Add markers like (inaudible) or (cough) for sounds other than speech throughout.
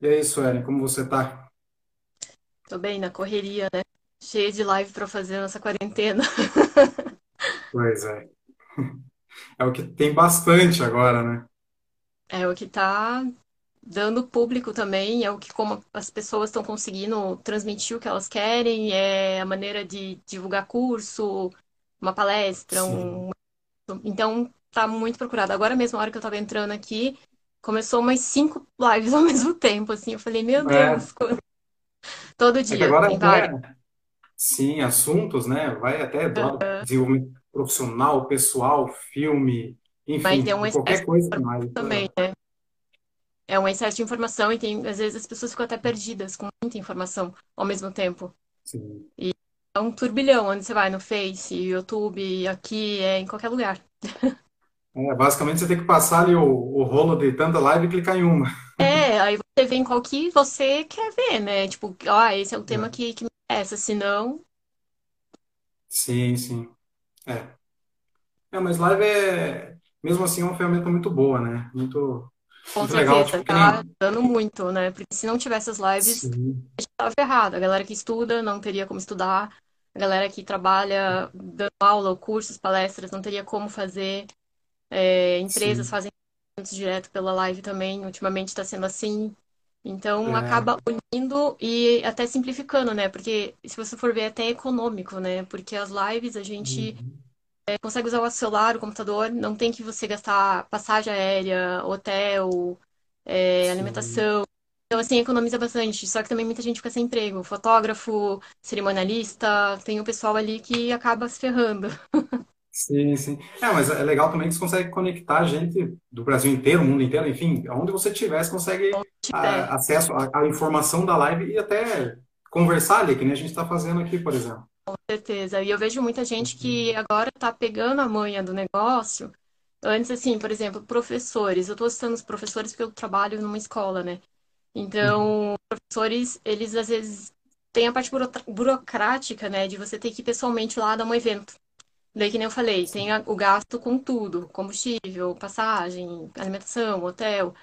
E aí, Suelen, como você tá? Tô bem na correria, né? Cheia de live pra fazer nessa quarentena. (laughs) Pois é. É o que tem bastante agora, né? É o que tá dando público também, é o que como as pessoas estão conseguindo transmitir o que elas querem, é a maneira de divulgar curso, uma palestra, Sim. um... Então tá muito procurado. Agora mesmo, a hora que eu tava entrando aqui, começou umas cinco lives ao (laughs) mesmo tempo, assim. Eu falei, meu É, Deus, (laughs) todo é que dia, agora tem várias. até, sim, assuntos, né? Vai até do desenvolvimento profissional, pessoal, filme, é enfim, um qualquer coisa mais. também, né? É um excesso de informação e tem, às vezes as pessoas ficam até perdidas com muita informação ao mesmo tempo. Sim. É um turbilhão onde você vai no Face, YouTube, aqui, é em qualquer lugar. (laughs) É, basicamente, você tem que passar ali o, o rolo de tanta live e clicar em uma. É, aí você vê em qual que você quer ver, né? Tipo, ah, esse é o tema É. que, que me interessa, senão, Sim, sim. É. É, mas live é, mesmo assim, é uma ferramenta muito boa, né? Muito, com muito legal, certeza, tipo, que tá nem. dando muito, né? Porque se não tivesse as lives, Sim, a gente tava errado. A galera que estuda não teria como estudar, a galera que trabalha dando aula, cursos, palestras, não teria como fazer. É, empresas sim. fazem direto pela live também, ultimamente está sendo assim. Então É, acaba unindo e até simplificando, né? Porque se você for ver, é até econômico, né? Porque as lives a gente uhum, é, consegue usar o celular, o computador, não tem que você gastar passagem aérea, hotel, é, alimentação. Então, assim, economiza bastante. Só que também muita gente fica sem emprego. Fotógrafo, cerimonialista, tem o pessoal ali que acaba se ferrando. (laughs) Sim, sim. É, mas é legal também que você consegue conectar gente do Brasil inteiro, mundo inteiro, enfim, aonde você estiver, você consegue ah, acesso à, informação da live e até conversar ali, que nem a gente está fazendo aqui, por exemplo. certeza. E eu vejo muita gente que agora tá pegando a manha do negócio. Antes, assim, por exemplo, professores. Eu tô citando os professores porque eu trabalho numa escola, né? Uhum. Então, professores, eles às vezes têm a parte buro- burocrática, né? De você ter que ir pessoalmente lá dar um evento. Daí, que nem eu falei, tem o gasto com tudo: combustível, passagem, alimentação, hotel.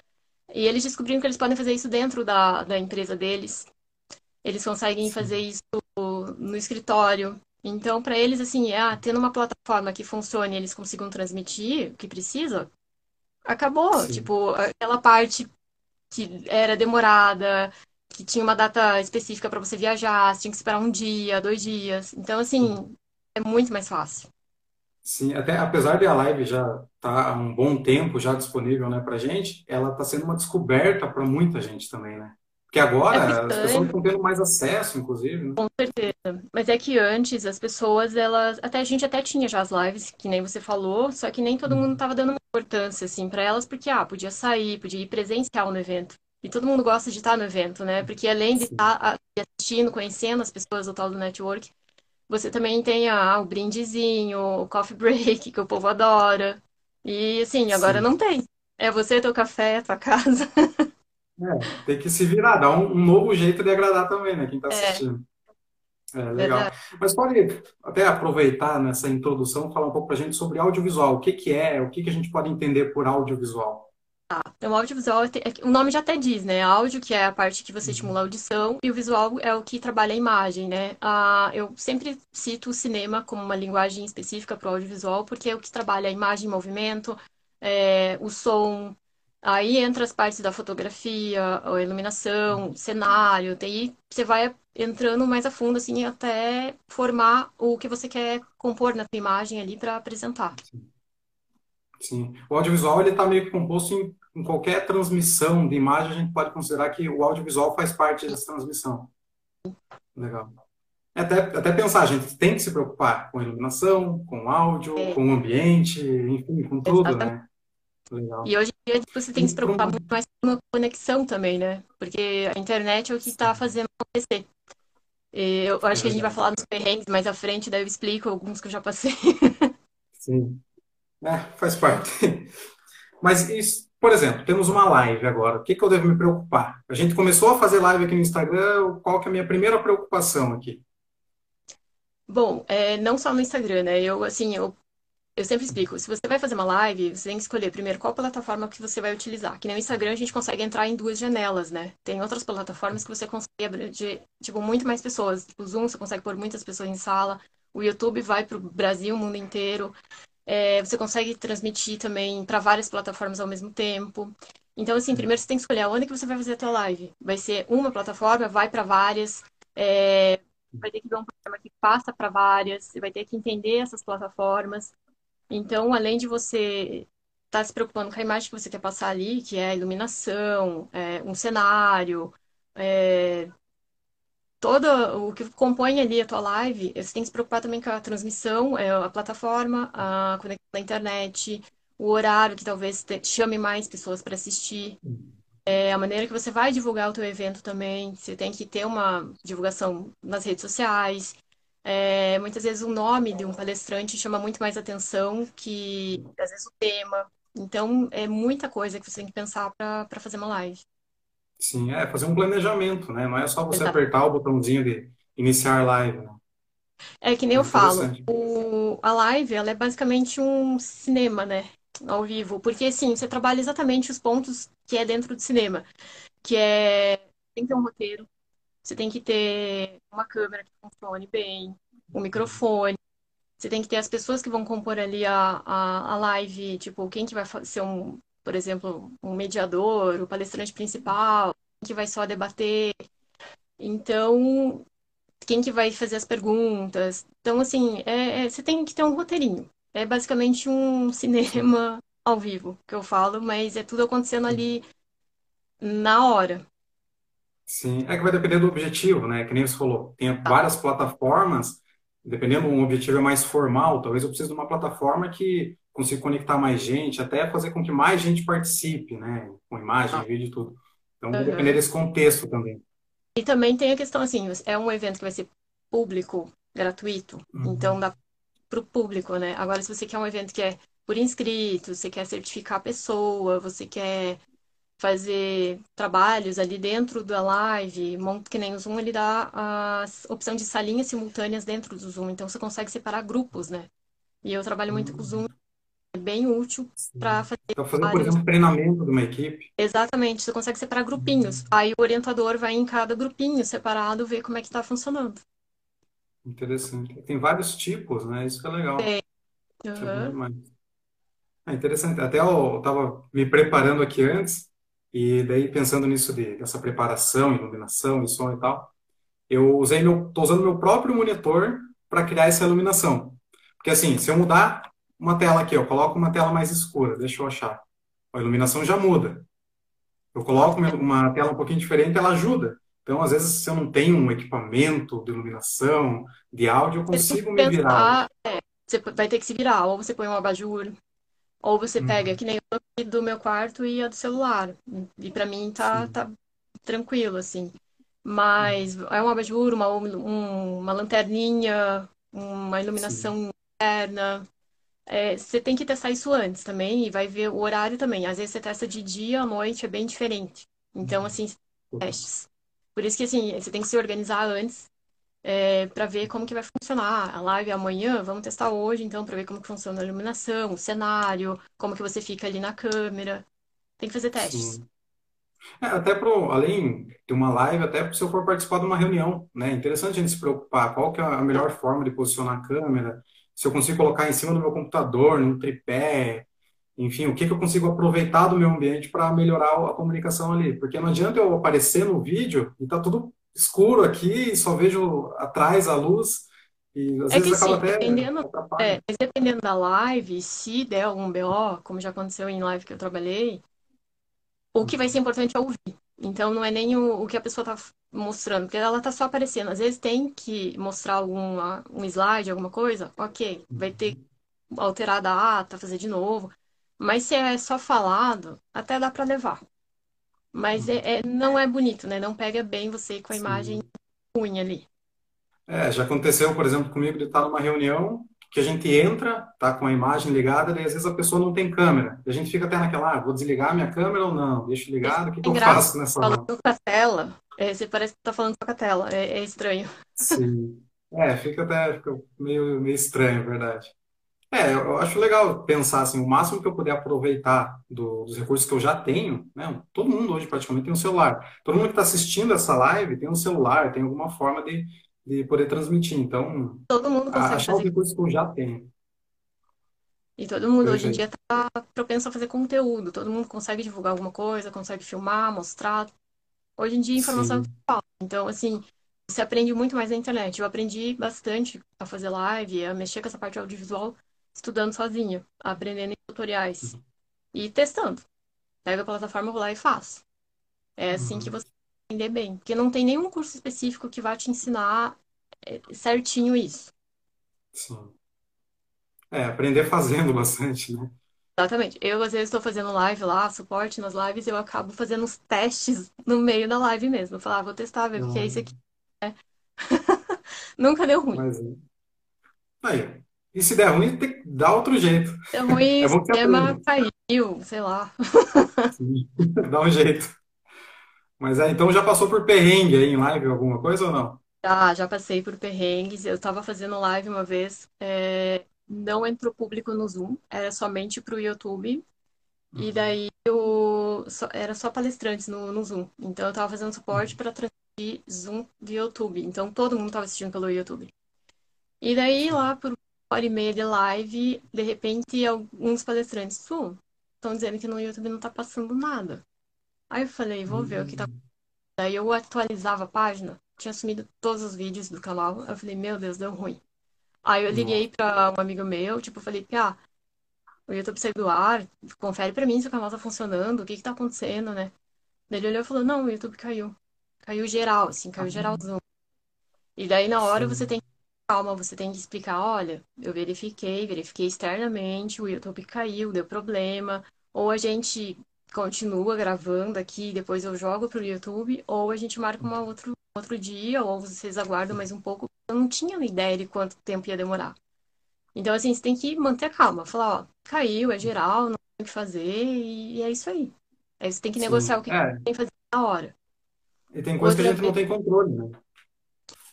E eles descobriram que eles podem fazer isso dentro da, da empresa deles. Eles conseguem fazer Sim, isso no escritório. Então, para eles, assim, ah, tendo uma plataforma que funcione e eles consigam transmitir o que precisa, acabou. sim, Tipo, aquela parte que era demorada, que tinha uma data específica para você viajar, você tinha que esperar um dia, dois dias. Então, sim. assim, é muito mais fácil. Sim, até apesar de a live já estar há um bom tempo já disponível, né, para gente, ela está sendo uma descoberta para muita gente também, né? Porque É agora as pessoas estão tendo mais acesso, inclusive, né? com certeza. Mas é que antes as pessoas, elas. Até a gente até tinha já as lives, que nem você falou, só que nem todo mundo Uhum. tava dando uma importância, assim, para elas, porque, ah, podia sair, podia ir presencial no evento. E todo mundo gosta de estar no evento, né? Porque além de Sim, estar ah, assistindo, conhecendo as pessoas do tal do network, Você também tem ah, o brindezinho, o coffee break, que o povo adora. E assim, agora sim. não tem. É você, teu café, tua casa. É, tem que se virar, dar um, um novo jeito de agradar também, né, quem está É, assistindo. É, legal. verdade. Mas pode até aproveitar nessa introdução, falar um pouco para a gente sobre audiovisual. O que que é, o que que a gente pode entender por audiovisual? Então, o audiovisual, é é o nome já até diz, né? Áudio, que é a parte que você estimula a Uhum. audição, e o visual é o que trabalha a imagem, né? Ah, eu sempre cito o cinema como uma linguagem específica para o audiovisual, porque é o que trabalha a imagem, movimento, é, o som. Aí entra as partes da fotografia, a iluminação, cenário, daí você vai entrando mais a fundo, assim, até formar o que você quer compor na tua imagem ali para apresentar. Sim. O audiovisual ele está meio que composto em, em qualquer transmissão de imagem, a gente pode considerar que o audiovisual faz parte dessa transmissão. Legal. É Até, até pensar, a gente tem que se preocupar com iluminação, com áudio, É, com o ambiente, enfim, com tudo, exatamente. né? Legal. E hoje em dia você tem que se preocupar muito mais com a conexão também, né? Porque a internet é o que está fazendo acontecer. Eu É acho que a gente vai falar dos perrengues mais à frente, daí eu explico alguns que eu já passei. Sim. É, faz parte. (laughs) Mas, isso, por exemplo, temos uma live agora. O que que eu devo me preocupar? A gente começou a fazer live aqui no Instagram. Qual que é a minha primeira preocupação aqui? Bom, é, não só no Instagram, né? Eu, assim, eu eu sempre explico, se você vai fazer uma live, você tem que escolher primeiro qual plataforma que você vai utilizar. Que nem o Instagram a gente consegue entrar em duas janelas, né? Tem outras plataformas que você consegue abranger, tipo, muito mais pessoas. O Zoom você consegue pôr muitas pessoas em sala. O YouTube vai para o Brasil, o mundo inteiro. É, você consegue transmitir também para várias plataformas ao mesmo tempo. Então, assim, primeiro você tem que escolher onde que você vai fazer a tua live. Vai ser uma plataforma, vai para várias. É, vai ter que ver um programa que passa para várias. Você vai ter que entender essas plataformas. Então, além de você estar tá se preocupando com a imagem que você quer passar ali, que é a iluminação, é, um cenário, é, todo o que compõe ali a tua live, você tem que se preocupar também com a transmissão, é, a plataforma, a conexão na internet, o horário que talvez chame mais pessoas para assistir, é, a maneira que você vai divulgar o teu evento também. Você tem que ter uma divulgação nas redes sociais, é, muitas vezes o nome de um palestrante chama muito mais atenção que, às vezes, o tema. Então, é muita coisa que você tem que pensar para fazer uma live. Sim, é fazer um planejamento, né? Não é só você Exato. apertar o botãozinho de iniciar live. Né? É que nem é eu falo, o, a live ela é basicamente um cinema, né? Ao vivo. Porque, assim, você trabalha exatamente os pontos que é dentro do cinema. Que é... Tem que ter um roteiro, você tem que ter uma câmera que funcione bem, um microfone. Você tem que ter as pessoas que vão compor ali a, a, a live, tipo, quem que vai ser um, por exemplo, um mediador, o palestrante principal, que vai só debater. Então, quem que vai fazer as perguntas. Então, assim, é, é, você tem que ter um roteirinho. É basicamente um (laughs) cinema ao vivo, que eu falo, mas é tudo acontecendo ali na hora. Sim, é que vai depender do objetivo, né? Que nem você falou, tem várias plataformas, dependendo um objetivo é mais formal, talvez eu precise de uma plataforma que consiga conectar mais gente, até fazer com que mais gente participe, né? Com imagem, ah. vídeo e tudo. Então, vai depender desse contexto também. E também tem a questão assim, é um evento que vai ser público, gratuito, uhum. então dá para o público, né? Agora, se você quer um evento que é por inscrito, você quer certificar a pessoa, você quer fazer trabalhos ali dentro da live, que nem o Zoom, ele dá a opção de salinhas simultâneas dentro do Zoom, então você consegue separar grupos, né? E eu trabalho muito com o Zoom, é bem útil para fazer. Então, fazer, por exemplo, treinamento de uma equipe. Exatamente, você consegue separar grupinhos. Uhum. Aí o orientador vai em cada grupinho separado ver como é que está funcionando. Interessante. Tem vários tipos, né? Isso que é legal. É. Uhum. É interessante. Até eu estava me preparando aqui antes e daí, pensando nisso de, dessa preparação, iluminação e som e tal, eu usei meu, tô usando meu próprio monitor para criar essa iluminação. Porque assim, se eu mudar uma tela aqui, eu coloco uma tela mais escura, deixa eu achar, a iluminação já muda. Eu coloco uma tela um pouquinho diferente, ela ajuda. Então, às vezes, se eu não tenho um equipamento de iluminação, de áudio, eu consigo me virar. É, você vai ter que se virar, ou você põe um abajur, ou você pega, uhum. que nem eu do meu quarto e a do celular. E para mim tá, tá tranquilo, assim. Mas uhum. é um abajur, uma, um, uma lanterninha, uma iluminação interna. É, você tem que testar isso antes também e vai ver o horário também. Às vezes você testa de dia, à noite, é bem diferente. Então, uhum. assim, testes. Por isso que, assim, você tem que se organizar antes é, para ver como que vai funcionar a live amanhã. Vamos testar hoje, então, para ver como que funciona a iluminação, o cenário, como que você fica ali na câmera. Tem que fazer testes. É, até pro, além de uma live, até se eu for participar de uma reunião, né? Interessante a gente se preocupar qual que é a melhor forma de posicionar a câmera, se eu consigo colocar em cima do meu computador, no tripé, enfim, o que, que eu consigo aproveitar do meu ambiente para melhorar a comunicação ali. Porque não adianta eu aparecer no vídeo e tá tudo escuro aqui e só vejo atrás a luz. E às é vezes acaba sim, até. Dependendo, é, mas dependendo da live, se der algum BO, como já aconteceu em live que eu trabalhei, o que vai ser importante é ouvir. Então não é nem o, o que a pessoa está mostrando, porque ela está só aparecendo. Às vezes tem que mostrar algum um slide, alguma coisa, ok, vai ter que alterar a data, fazer de novo. Mas se é só falado, até dá para levar. Mas é, é, não é bonito, né? Não pega bem você com a Sim. imagem ruim ali. É, já aconteceu, por exemplo, comigo de estar numa reunião que a gente entra, tá com a imagem ligada, e às vezes a pessoa não tem câmera. E a gente fica até naquela, ah, vou desligar minha câmera ou não? Deixo ligado, o que, que eu faço nessa hora? Falando com a tela, é, você parece que tá falando com a tela, é, é estranho. Sim. É, fica até fica meio, meio estranho, verdade. É, eu acho legal pensar assim, o máximo que eu puder aproveitar do- dos recursos que eu já tenho, né? Todo mundo hoje praticamente tem um celular. Todo mundo que está assistindo essa live tem um celular, tem alguma forma de, de poder transmitir. Então, Todo mundo consegue achar os fazer. recursos que eu já tenho. E todo mundo hoje em Perfeito. dia tá propenso a fazer conteúdo. Todo mundo consegue divulgar alguma coisa, consegue filmar, mostrar. Hoje em dia, informação é que. Então, assim, você aprende muito mais na internet. Eu aprendi bastante a fazer live, a mexer com essa parte audiovisual, estudando sozinha, aprendendo em tutoriais e testando. Pego a plataforma, vou lá e faço. É assim que Uhum. você aprender bem. Porque não tem nenhum curso específico que vá te ensinar é, certinho isso. Sim. É, aprender fazendo (laughs) bastante, né? Exatamente. Eu, às vezes, estou fazendo live lá, suporte nas lives, eu acabo fazendo uns testes no meio da live mesmo. Falar, ah, vou testar, ver o que é isso aqui. Não, (laughs) Nunca deu ruim. mas aí, e se der ruim, tem que dar outro jeito. Deu ruim, (laughs) É o sistema caiu, sei lá. Sim. Dá um jeito. Mas é, então já passou por perrengue aí em live alguma coisa ou não? Já, já passei por perrengues. Eu tava fazendo live uma vez, é, não entrou público no Zoom, era somente pro YouTube. E Uhum. daí eu só- era só palestrantes no, no Zoom. Então eu tava fazendo suporte Uhum. para transmitir Zoom via YouTube. Então todo mundo tava assistindo pelo YouTube. E daí lá por uma hora e meia de live, de repente alguns palestrantes, pô, estão dizendo que no YouTube não tá passando nada. Aí eu falei, vou ver o que tá Hum, Daí eu atualizava a página, tinha sumido todos os vídeos do canal. Eu falei, meu Deus, deu ruim. Aí eu liguei pra um amigo meu, tipo, falei, ah, o YouTube saiu do ar, confere pra mim se o canal tá funcionando, o que que tá acontecendo, né? Daí ele olhou e falou, não, o YouTube caiu. Caiu geral, assim, caiu geralzão. E daí na hora você tem Sim. que, calma, você tem que explicar, olha, eu verifiquei, verifiquei externamente, o YouTube caiu, deu problema. Ou a gente continua gravando aqui, depois eu jogo pro YouTube, ou a gente marca um outro, outro dia, ou vocês aguardam mais um pouco. Eu não tinha ideia de quanto tempo ia demorar. Então, assim, você tem que manter a calma, falar, ó, caiu, é geral, não tem o que fazer, e, é isso aí. Aí você tem que negociar o Sim. que É, tem que fazer na hora. e tem coisa que a Outra gente não tem controle, né?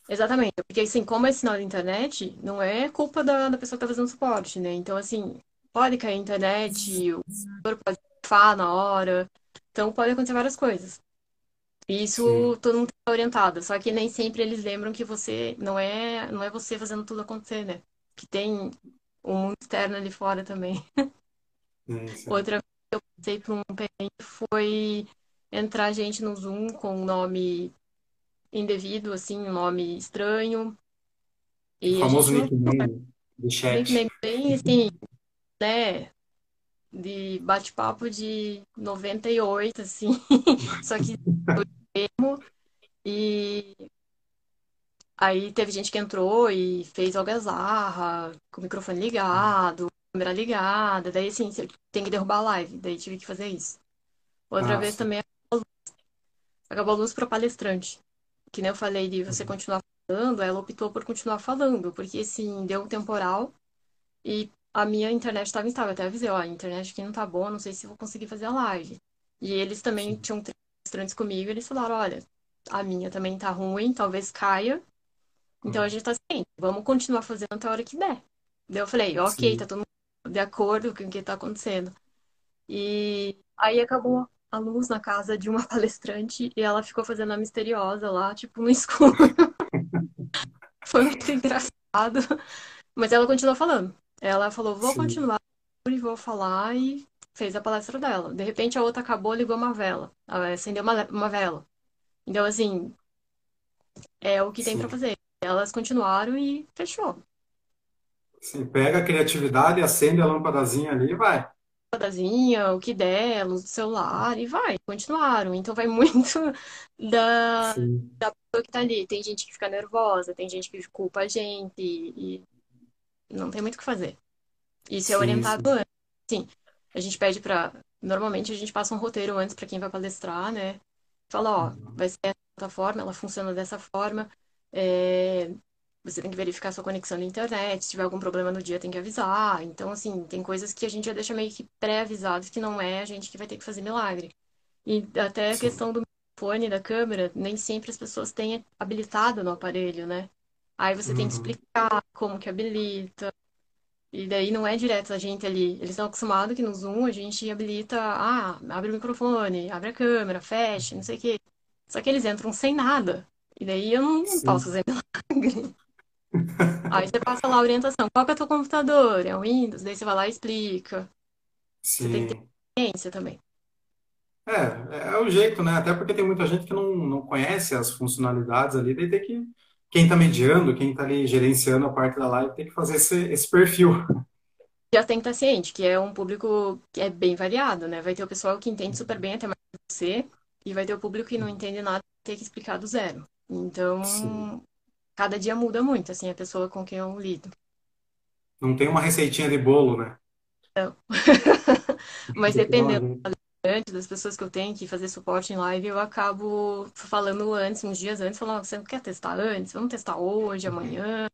Exatamente, porque assim, como é sinal de internet, não é culpa da, da pessoa que tá fazendo suporte, né? Então, assim, pode cair a internet, o computador pode pifar na hora, então pode acontecer várias coisas. Isso Sim. todo mundo tá orientado, só que nem sempre eles lembram que você não é, não é você fazendo tudo acontecer, né? Que tem um mundo externo ali fora também. (laughs) Outra vez que eu passei por um perrengue foi entrar gente no Zoom com um nome indevido, assim, um nome estranho, O e a famoso gente nickname de chat. nickname bem assim, né? De bate-papo de 98 assim. (laughs) Só que e aí teve gente que entrou e fez algazarra, com o microfone ligado, câmera ligada, daí assim, tem que derrubar a live, daí tive que fazer isso. Outra Ah, vez também acabou a luz para palestrante. Que nem eu falei de você Uhum. continuar falando, ela optou por continuar falando, porque assim, deu um temporal E a minha internet estava instável. Até avisei, ó, a internet aqui não tá boa, não sei se vou conseguir fazer a live. E eles também tinham três estranhos comigo, eles falaram, olha, a minha também tá ruim, talvez caia. Então a Uhum. gente tá assim, vamos continuar fazendo até a hora que der. Daí eu falei, ok, tá Sim. todo mundo de acordo com o que tá acontecendo. E aí acabou a luz na casa de uma (laughs) palestrante e ela ficou fazendo a misteriosa lá, tipo, no (laughs) escuro. Foi muito engraçado. Mas ela continuou falando. Ela falou, vou Sim. continuar e vou falar e fez a palestra dela. De repente a outra acabou, ligou uma vela. Ela acendeu uma, uma vela. Então, assim, é o que tem pra Sim. fazer. Elas continuaram e fechou. Sim. Pega a criatividade, acende a lâmpadazinha ali e vai. Lâmpadazinha, o que der, luz do celular e vai. Continuaram. Então vai (laughs) muito da Sim. pessoa que tá ali. Tem gente que fica nervosa, tem gente que culpa a gente e não tem muito o que fazer. Isso é Sim, orientado sim. antes. Sim, a gente pede pra. Normalmente a gente passa um roteiro antes pra quem vai palestrar, né? Fala, ó, Uhum. vai ser dessa forma, ela funciona dessa forma. é, Você tem que verificar sua conexão na internet. Se tiver algum problema no dia, tem que avisar. Então, assim, tem coisas que a gente já deixa meio que pré-avisados que não é a gente que vai ter que fazer milagre. E até a Sim. questão do fone, da câmera, nem sempre as pessoas têm habilitado no aparelho, né? Aí você tem que Uhum. explicar como que habilita. E daí não é direto a gente ali. Eles estão acostumados que no Zoom a gente habilita, ah, abre o microfone, abre a câmera, fecha, não sei o quê. Só que eles entram sem nada. E daí eu não, não posso Sim, fazer milagre. (laughs) Aí você passa lá a orientação. Qual que é o teu computador? É o Windows? Daí você vai lá e explica. Você tem que ter sim. paciência também. É, é o jeito, né? Até porque tem muita gente que não, não conhece as funcionalidades ali, daí tem que, quem tá mediando, quem tá ali gerenciando a parte da live, tem que fazer esse, esse perfil. Já tem que estar ciente, que é um público que é bem variado, né? Vai ter o pessoal que entende super bem até mais que você, e vai ter o público que não entende nada e tem que explicar do zero. Sim. Então, cada dia muda muito, assim, a pessoa com quem eu lido. Não tem uma receitinha de bolo, né? Então, (laughs) mas dependendo jeito. Das pessoas que eu tenho que fazer suporte em live, eu acabo falando antes, uns dias antes, falando, você não quer testar antes? Vamos testar hoje, amanhã.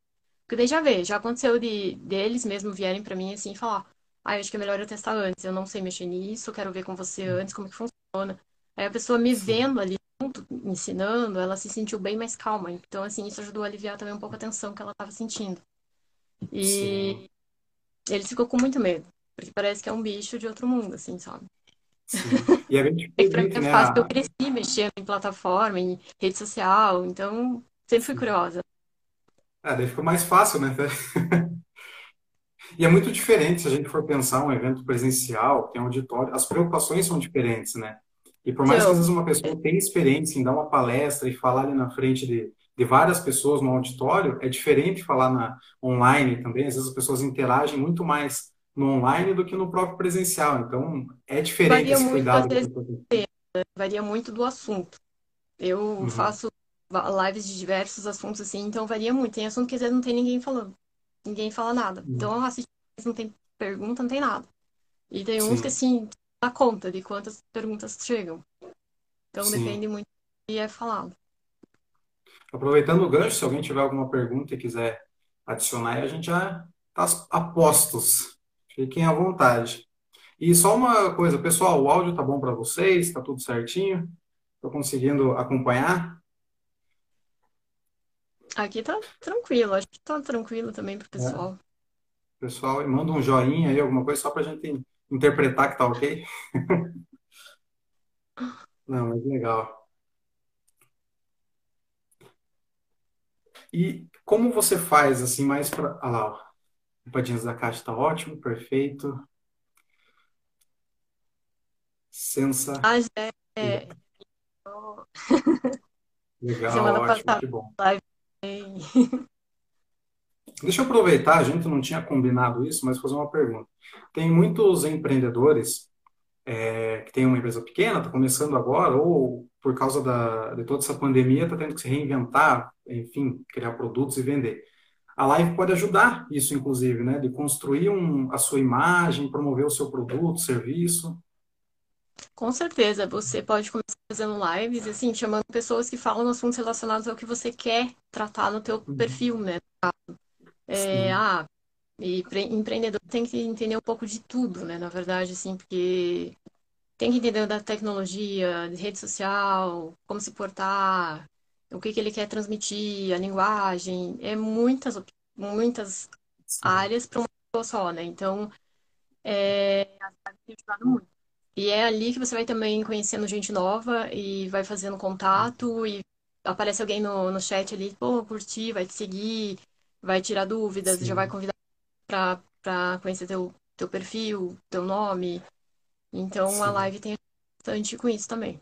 Porque daí já vê, já aconteceu de deles mesmo vierem pra mim assim e falar, ah, acho que é melhor eu testar antes, eu não sei mexer nisso, quero ver com você antes como que funciona. Aí a pessoa me Sim, vendo ali junto, me ensinando, ela se sentiu bem mais calma. Então, assim, isso ajudou a aliviar também um pouco a tensão que ela estava sentindo. sim, E ele ficou com muito medo, porque parece que é um bicho de outro mundo, assim, sabe? Sim. E é bem É que pra mim é né? fácil, eu cresci mexendo em plataforma, em rede social, então sempre fui curiosa. Ah, daí fica mais fácil, né? (laughs) E é muito diferente se a gente for pensar um evento presencial, tem auditório, as preocupações são diferentes, né? E por mais que às vezes uma pessoa tenha experiência em dar uma palestra e falar ali na frente de, de várias pessoas no auditório, é diferente falar na online também. Às vezes as pessoas interagem muito mais no online do que no próprio presencial. Então, é diferente varia esse muito, cuidado que pessoa tem. varia muito do assunto. Eu Uhum. faço lives de diversos assuntos assim, então varia muito. Tem assunto que às vezes não tem ninguém falando, ninguém fala nada. Então eu assisto, não tem pergunta, não tem nada. E tem uns que Sim, assim, dá conta de quantas perguntas chegam. Então sim. depende muito do que é falado. Aproveitando o gancho, se alguém tiver alguma pergunta e quiser adicionar, a gente já está a postos. Fiquem à vontade. E só uma coisa, pessoal, o áudio tá bom para vocês? Tá tudo certinho? Estou conseguindo acompanhar? Aqui tá tranquilo, acho que tá tranquilo também pro É. pessoal. Pessoal, manda um joinha aí, alguma coisa, só para a gente interpretar que tá ok? (laughs) Não, mas legal. E como você faz, assim, mais para... Ah lá, ó. Limpadinhas da caixa tá ótimo, perfeito. Sensa. Ah, já é. (laughs) Legal, Semana ótimo, passada, que bom. live. (laughs) Deixa eu aproveitar, a gente não tinha combinado isso, mas fazer uma pergunta. Tem muitos empreendedores é, que têm uma empresa pequena, está começando agora, ou por causa da, de toda essa pandemia, está tendo que se reinventar, enfim, criar produtos e vender. A live pode ajudar isso, inclusive, né? De construir um, a sua imagem, promover o seu produto, serviço. Com certeza, você pode começar fazendo lives, assim, chamando pessoas que falam assuntos relacionados ao que você quer tratar no teu Uhum. perfil, né? É, ah, e pre- empreendedor tem que entender um pouco de tudo, né? Na verdade, assim, porque tem que entender da tecnologia, de rede social, como se portar, o que que ele quer transmitir, a linguagem, é muitas, muitas sim, áreas para uma pessoa só, né? Então, é, tem ajudado muito. E é ali que você vai também conhecendo gente nova e vai fazendo contato e aparece alguém no, no chat ali, pô, curti, vai te seguir, vai tirar dúvidas, já vai sim. convidar pra conhecer teu, teu perfil, teu nome. Então a sim. live tem bastante com isso também.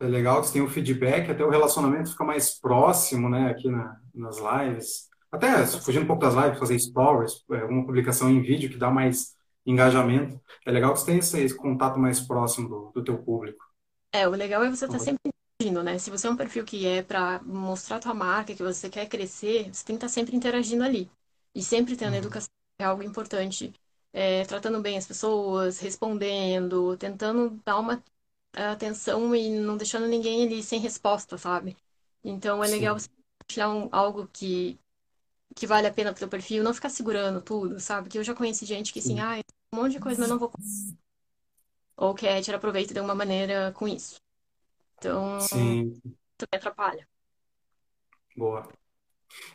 É legal que você tem o feedback, até o relacionamento fica mais próximo, né, aqui na, nas lives. Até fugindo um pouco das lives, fazer stories, é, alguma publicação em vídeo que dá mais engajamento. É legal que você tenha esse, esse contato mais próximo do, do teu público. É, o legal é você estar sempre interagindo, né? Se você é um perfil que é pra mostrar tua marca, que você quer crescer, você tem que estar sempre interagindo ali. E sempre tendo Uhum. educação, é algo importante. É, tratando bem as pessoas, respondendo, tentando dar uma atenção e não deixando ninguém ali sem resposta, sabe? Então é legal Sim, você compartilhar um, algo que, que vale a pena pro teu perfil, não ficar segurando tudo, sabe? Que eu já conheci gente que assim, sim, ah, um monte de coisa, mas não vou. Ou quer tirar proveito de alguma maneira com isso. Então, sim, também atrapalha. boa.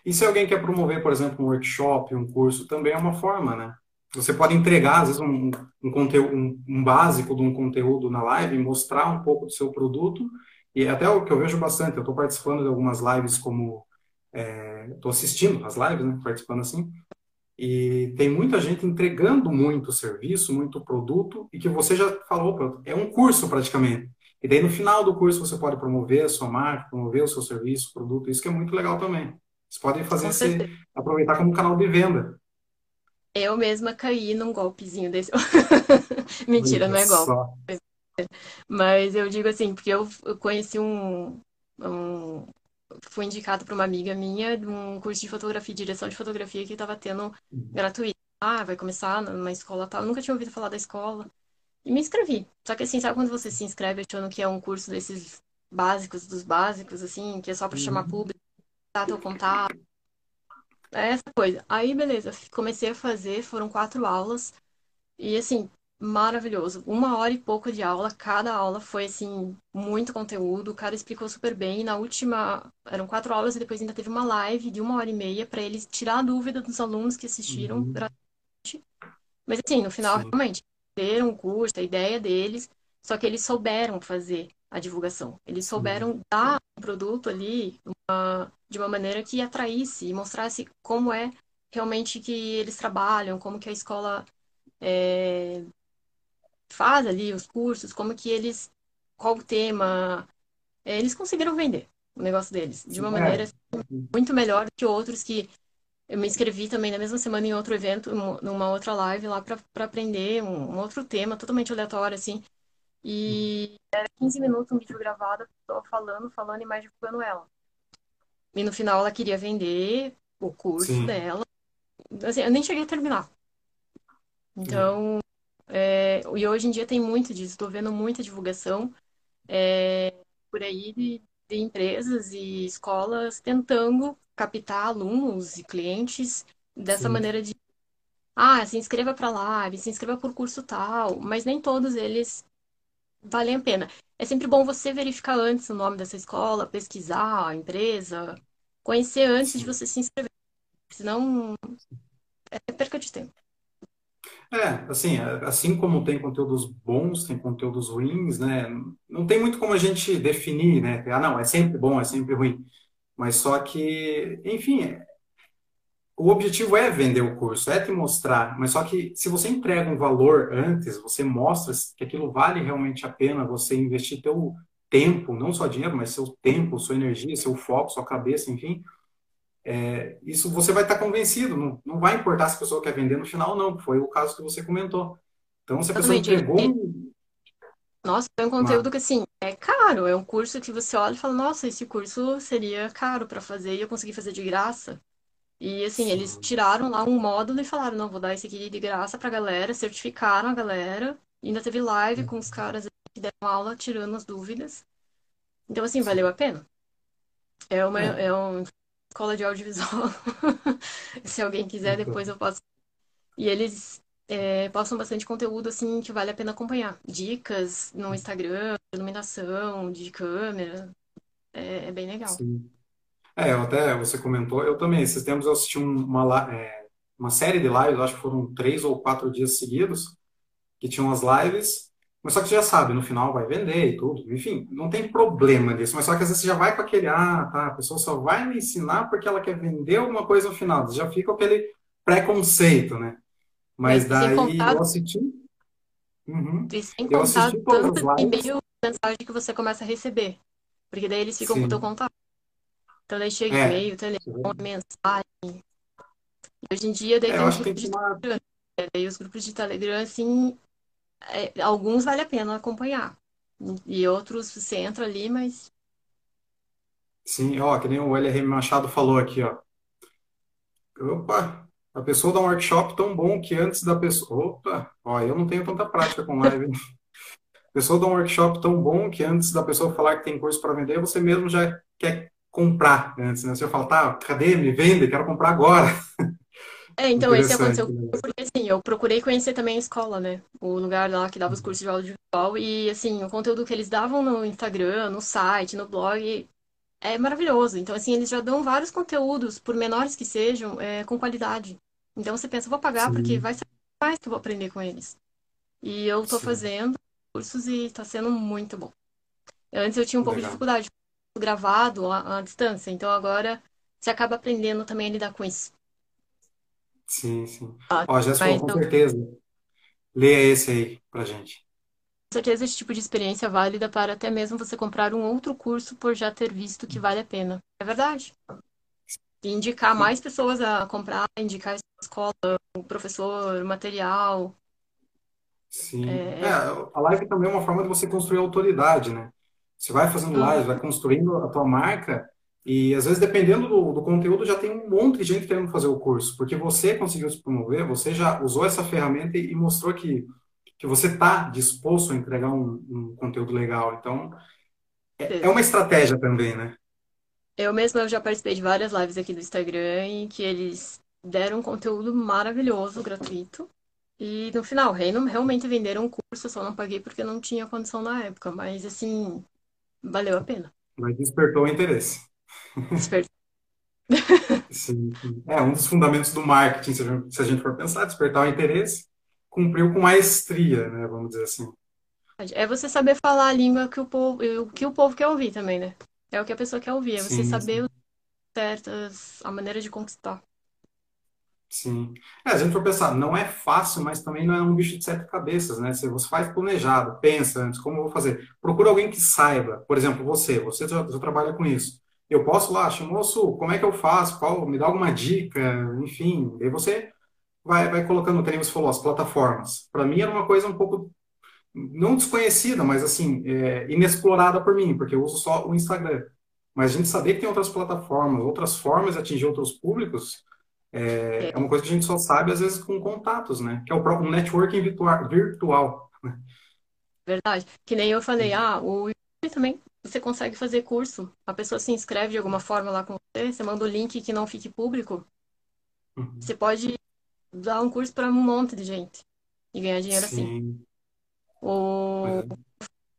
E se alguém quer promover, por exemplo, um workshop, um curso, também é uma forma, né? Você pode entregar, às vezes, um, um conteúdo, um, um, básico de um conteúdo na live, mostrar um pouco do seu produto, e até o que eu vejo bastante, eu estou participando de algumas lives como, estou é, assistindo as lives, né, participando assim, e tem muita gente entregando muito serviço, muito produto, e que você já falou, é um curso praticamente. E daí no final do curso você pode promover a sua marca, promover o seu serviço, produto, isso que é muito legal também. Vocês podem fazer esse, aproveitar como canal de venda. Eu mesma caí num golpezinho desse. (laughs) Mentira, não é golpe. Mas eu digo assim, porque eu, conheci um, um fui indicado para uma amiga minha de um curso de fotografia, direção de fotografia que estava tendo uhum. gratuito. Ah, vai começar numa escola tal. Eu nunca tinha ouvido falar da escola. E me inscrevi. Só que assim, sabe quando você se inscreve achando que é um curso desses básicos dos básicos, assim, que é só para chamar uhum. público, dar teu contato, é essa coisa. Aí, beleza, comecei a fazer, foram quatro aulas. E, assim, maravilhoso. Uma hora e pouco de aula, cada aula foi, assim, muito conteúdo. O cara explicou super bem. Na última, eram quatro aulas e depois ainda teve uma live de uma hora e meia para eles tirar a dúvida dos alunos que assistiram uhum. Mas, assim, no final, Sim. realmente, teram um curso, a ideia deles, só que eles souberam fazer a divulgação. Eles souberam Sim. dar um produto ali uma, de uma maneira que atraísse e mostrasse como é realmente que eles trabalham, como que a escola é, faz ali os cursos, como que eles, qual o tema. É, eles conseguiram vender o negócio deles de uma maneira assim, muito melhor que outros que eu me inscrevi também na mesma semana em outro evento, numa outra live lá para aprender um, um, outro tema totalmente aleatório, assim. E era 15 minutos um vídeo gravado, falando, falando e mais divulgando ela. E no final ela queria vender o curso Sim. dela. Assim, eu nem cheguei a terminar. Então, é, e hoje em dia tem muito disso. Estou vendo muita divulgação é, por aí de, de empresas e escolas tentando captar alunos e clientes dessa Sim. maneira de ah, se inscreva para live, se inscreva por curso tal, mas nem todos eles valem a pena. É sempre bom você verificar antes o nome dessa escola, pesquisar a empresa, conhecer antes Sim. de você se inscrever. Senão é perca de tempo. É, assim, assim como tem conteúdos bons, tem conteúdos ruins, né? Não tem muito como a gente definir, né? Ah, não, é sempre bom, é sempre ruim. Mas só que, enfim, o objetivo é vender o curso, é te mostrar. Mas só que se você entrega um valor antes, você mostra que aquilo vale realmente a pena você investir teu tempo, não só dinheiro, mas seu tempo, sua energia, seu foco, sua cabeça, enfim, é, isso você vai estar convencido. Não, não vai importar se a pessoa quer vender no final ou não. Foi o caso que você comentou. Então, se a pessoa entregou. Nossa, é um conteúdo que, assim, é caro. É um curso que você olha e fala: Nossa, esse curso seria caro para fazer e eu consegui fazer de graça. E, assim, Sim. eles tiraram lá um módulo e falaram: Não, vou dar esse aqui de graça pra galera. Certificaram a galera. E ainda teve live com os caras que deram aula tirando as dúvidas. Então, assim, valeu a pena. É, uma, é. é um escola de audiovisual. (laughs) Se alguém quiser, depois eu posso. E eles é, postam bastante conteúdo assim que vale a pena acompanhar. Dicas no Instagram, iluminação, de câmera. É, é bem legal. Sim. É, até você comentou, eu também, esses tempos eu assisti uma, é, uma série de lives, acho que foram três ou quatro dias seguidos, que tinham as lives mas só que você já sabe, no final vai vender e tudo. Enfim, não tem problema disso. Mas só que às vezes você já vai com aquele, ah, tá, a pessoa só vai me ensinar porque ela quer vender alguma coisa no final. Você já fica aquele preconceito, né? Mas, Mas daí contato... eu assisti. Uhum. E sem eu contar tanto e-mail mensagem que você começa a receber. Porque daí eles ficam Sim. com o teu contato. Então chega é. e-mail, telefone, mensagem. E hoje em dia daí é, tem os grupos de uma... Telegram. Daí os grupos de Telegram, assim, é, alguns vale a pena acompanhar. E outros você entra ali, mas. Sim, ó, que nem o LRM Machado falou aqui, ó. Opa, a pessoa dá um workshop tão bom que antes da pessoa. Opa, ó, eu não tenho tanta prática com live. (laughs) a pessoa dá um workshop tão bom que antes da pessoa falar que tem curso para vender, você mesmo já quer comprar antes, né? Você fala, tá, cadê? Me vende, quero comprar agora. É, então esse aconteceu né? porque assim, eu procurei conhecer também a escola, né? O lugar lá que dava os cursos de audiovisual e assim, o conteúdo que eles davam no Instagram, no site, no blog, é maravilhoso. Então, assim, eles já dão vários conteúdos, por menores que sejam, é, com qualidade. Então você pensa, vou pagar porque Sim, vai ser mais que eu vou aprender com eles. E eu tô sim. fazendo cursos e tá sendo muito bom. Antes eu tinha um pouco de Legal. dificuldade com gravado à, à distância, então agora você acaba aprendendo também a lidar com isso. Sim, sim. Ah, Ó, Jéssica, com com certeza. Leia esse aí pra gente. certeza esse tipo de experiência é válida para até mesmo você comprar um outro curso por já ter visto que vale a pena. É verdade. E indicar mais pessoas a comprar, indicar a escola, o professor, o material. Sim. É, é a live também é uma forma de você construir autoridade, né? Você vai fazendo live, vai construindo a tua marca e às vezes dependendo do, do conteúdo já tem um monte de gente querendo fazer o curso, porque você conseguiu se promover, você já usou essa ferramenta e, e mostrou que, que você está disposto a entregar um, um conteúdo legal. Então, é, é uma estratégia também, né? Eu mesma eu já participei de várias lives aqui do Instagram em que eles deram um conteúdo maravilhoso, gratuito. E no final, realmente venderam um curso, eu só não paguei porque não tinha condição na época. Mas assim, valeu a pena. Mas despertou o interesse. Despertar. (laughs) Sim. É um dos fundamentos do marketing, se a gente for pensar, despertar o interesse, cumpriu com maestria, né? Vamos dizer assim. É você saber falar a língua que o povo, que o povo quer ouvir também, né? É o que a pessoa quer ouvir, é você Sim, saber sim. certas, a maneira de conquistar. Sim. É, a gente for pensar, não é fácil, mas também não é um bicho de sete cabeças, né? Se você faz planejado, pensa antes, como eu vou fazer? Procura alguém que saiba. Por exemplo, você, você já, já trabalha com isso. Eu posso lá, moço, como é que eu faço? Qual, me dá alguma dica, enfim. Aí você vai, vai colocando, que você falou, as plataformas. Para mim era uma coisa um pouco, não desconhecida, mas assim, é, inexplorada por mim, porque eu uso só o Instagram. Mas a gente saber que tem outras plataformas, outras formas de atingir outros públicos, é, É é uma coisa que a gente só sabe, às vezes, com contatos, né? Que é o próprio networking virtua- virtual. verdade. Que nem eu falei, ah, o YouTube também. Você consegue fazer curso. A pessoa se inscreve de alguma forma lá com você, você manda o link que não fique público. Uhum. Você pode dar um curso para um monte de gente e ganhar dinheiro assim. Sim, pois O, é.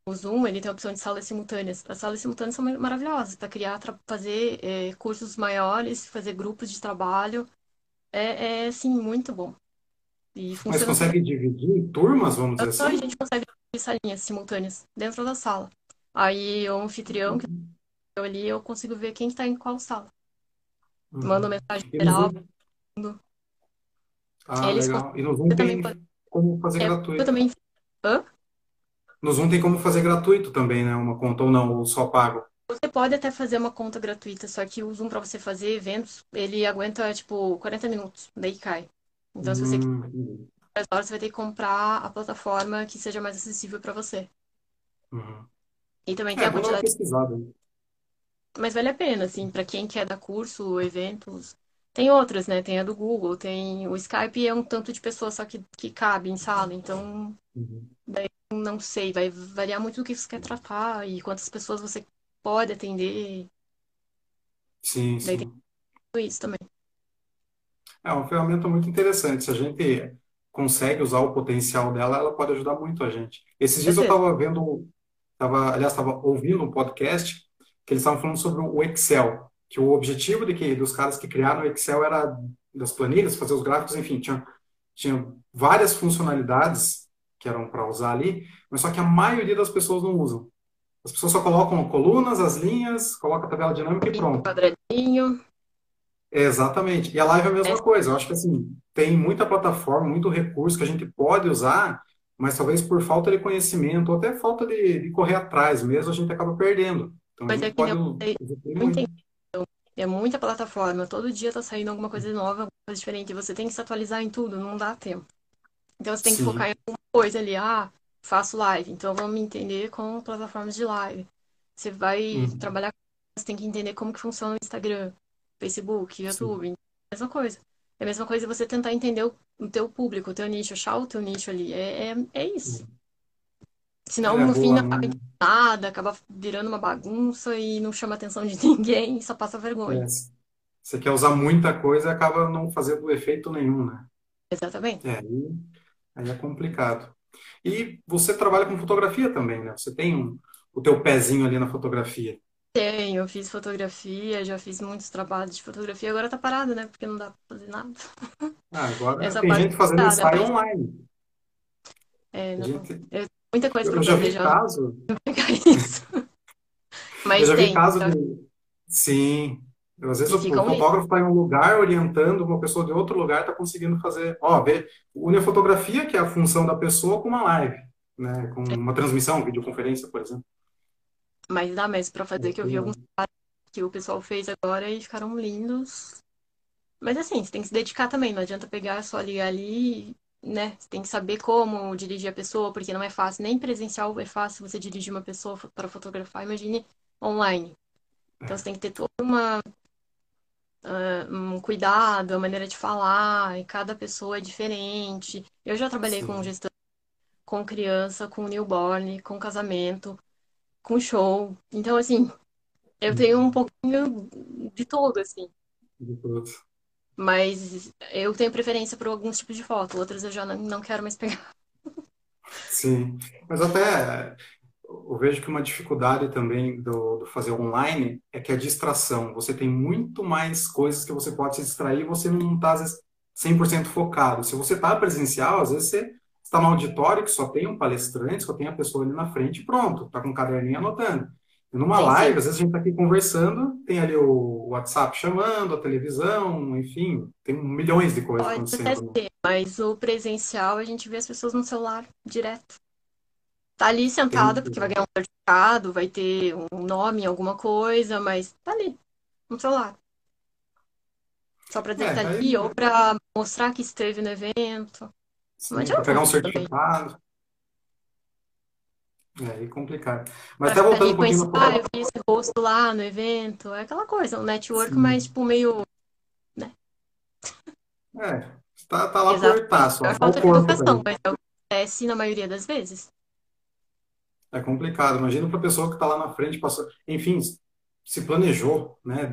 o Zoom, ele tem a opção de salas simultâneas. As salas simultâneas são maravilhosas para criar, fazer é, cursos maiores, fazer grupos de trabalho. É, é, assim, muito bom. E Mas consegue dividir em turmas, vamos dizer. A assim? gente consegue fazer salinhas simultâneas dentro da sala. Aí o anfitrião que eu ali, eu consigo ver quem está em qual sala. Uhum. mensagem E no geral. Zoom? Ah, Eles legal. E no Zoom tem como fazer Eu gratuito. também. Hã? No Zoom tem como fazer gratuito também, né? Uma conta ou não, ou só pago. Você pode até fazer uma conta gratuita, só que o Zoom para você fazer eventos, ele aguenta tipo 40 minutos, daí cai. Então, se você quiser Hum, entendi. mais horas, você vai ter que comprar a plataforma que seja mais acessível para você. Uhum. E também tem É, a quantidade, mas vale a pena, assim, para quem quer dar curso, eventos. Tem outras, né? Tem a do Google, tem o Skype é um tanto de pessoas só que, que cabe em sala, então Uhum. não sei, vai variar muito do que você quer tratar e quantas pessoas você pode atender. Sim, Daí tem sim. tudo isso também. É uma ferramenta muito interessante. Se a gente consegue usar o potencial dela, ela pode ajudar muito a gente. Esses dias eu estava vendo, tava, aliás, estava ouvindo um podcast que eles estavam falando sobre o Excel, que o objetivo de que, dos caras que criaram o Excel era das planilhas, fazer os gráficos, enfim, tinha, tinha várias funcionalidades que eram para usar ali, mas só que a maioria das pessoas não usam. As pessoas só colocam colunas, as linhas, colocam a tabela dinâmica e pronto. quadradinho. É, Exatamente. E a live é a É, mesma coisa. Eu acho que assim, tem muita plataforma, muito recurso que a gente pode usar, mas talvez por falta de conhecimento ou até falta de, de correr atrás mesmo, a gente acaba perdendo. Então a mas é gente que nem pode muita, é muita plataforma. Todo dia tá saindo alguma coisa nova, alguma coisa diferente. Você tem que se atualizar em tudo, não dá tempo. Então você tem que focar Sim. em alguma coisa ali. Ah, faço live, então vamos entender com plataformas de live. Você vai Uhum. trabalhar, você tem que entender como que funciona o Instagram, Facebook, Sim. YouTube. Mesma coisa. É a mesma coisa você tentar entender o, o teu público, o teu nicho, achar o teu nicho ali. É, é, é isso. Senão, É no fim, boa, não não acaba é? entendendo nada, acaba virando uma bagunça e não chama a atenção de (laughs) ninguém e só passa É, vergonha. você quer usar muita coisa e acaba não fazendo efeito nenhum, né? Exatamente. É, aí, aí é complicado. E você trabalha com fotografia também, né? Você tem um, o teu pezinho ali na fotografia. Tenho, eu fiz fotografia, já fiz muitos trabalhos de fotografia, agora tá parado, né? Porque não dá pra fazer nada. Ah, agora Essa tem gente fazendo parada, ensaio mas online. é, não, gente, eu, muita coisa eu pra eu já fazer vi já, caso, pegar isso. (laughs) eu Mas já vi tem, caso tá? de, sim, às vezes o, o fotógrafo está em um lugar orientando uma pessoa de outro lugar está conseguindo fazer, ó, ver, une a fotografia, que é a função da pessoa, com uma live, né, com uma transmissão, videoconferência, por exemplo. Mas dá mesmo pra fazer, que eu vi alguns Então, que o pessoal fez agora e ficaram lindos. Mas assim, você tem que se dedicar também, não adianta pegar só ligar ali, né? Você tem que saber como dirigir a pessoa, porque não é fácil, nem presencial é fácil você dirigir uma pessoa para fotografar, imagine online. Então você tem que ter todo uma, um cuidado, a maneira de falar, e cada pessoa é diferente. Eu já trabalhei com sim, gestão, com criança, com newborn, com casamento, com show. Então, assim, eu tenho um pouquinho de todo, assim. de tudo. Mas eu tenho preferência por alguns tipos de foto, outras eu já não, não quero mais pegar. Sim, mas até eu vejo que uma dificuldade também do, do fazer online é que a distração. Você tem muito mais coisas que você pode se distrair e você não está, às vezes, 100% focado. Se você está presencial, às vezes você está no auditório que só tem um palestrante, só tem a pessoa ali na frente e pronto, está com um caderninho anotando. E numa sim, live, às vezes a gente está aqui conversando, tem ali o WhatsApp chamando, a televisão, enfim, tem milhões de coisas pode acontecendo. ser, mas o presencial a gente vê as pessoas no celular direto. Tá ali sentada porque vai ganhar um certificado, vai ter um nome alguma coisa, mas tá ali, no celular. Só pra dizer que tá é, aí, ali, ou pra mostrar que esteve no evento. Sim, para adianta pegar um também. certificado. É, aí complicado. Mas Pra até ficar voltando um pouquinho conhecendo, ah, eu vi esse rosto lá no evento. É aquela coisa, um network, mas sim. tipo meio, né? É, tá, tá lá por tá, só, É falta de tá educação, mas é o que acontece na maioria das vezes. É complicado. Imagina para a pessoa que está lá na frente, passou, enfim, se planejou, né?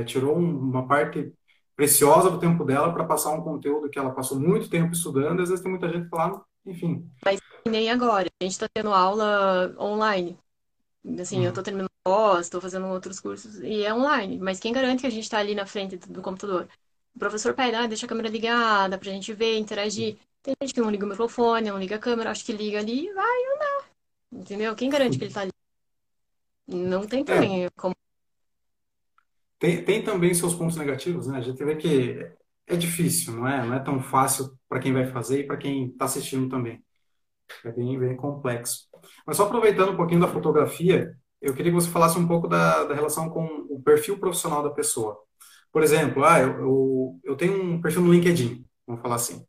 É, tirou um- uma parte preciosa do tempo dela para passar um conteúdo que ela passou muito tempo estudando. Às vezes tem muita gente que fala, enfim, Mas nem agora. A gente tá tendo aula online. Assim, eu tô hum, terminando pós, tô fazendo outros cursos e é online. Mas quem garante que a gente tá ali na frente do do computador? O professor pede, ah, deixa a câmera ligada pra gente ver, interagir. Tem gente que não liga o microfone, não liga a câmera, acho que liga ali e vai, entendeu? Quem garante que ele tá ali? Não tem é, também como. tem, tem também seus pontos negativos, né? A gente vê que é difícil, não é? Não é tão fácil para quem vai fazer e para quem está assistindo também. É bem, bem complexo. Mas só aproveitando um pouquinho da fotografia, eu queria que você falasse um pouco da, da relação com o perfil profissional da pessoa. Por exemplo, ah, eu, eu, eu tenho um perfil no LinkedIn, vamos falar assim,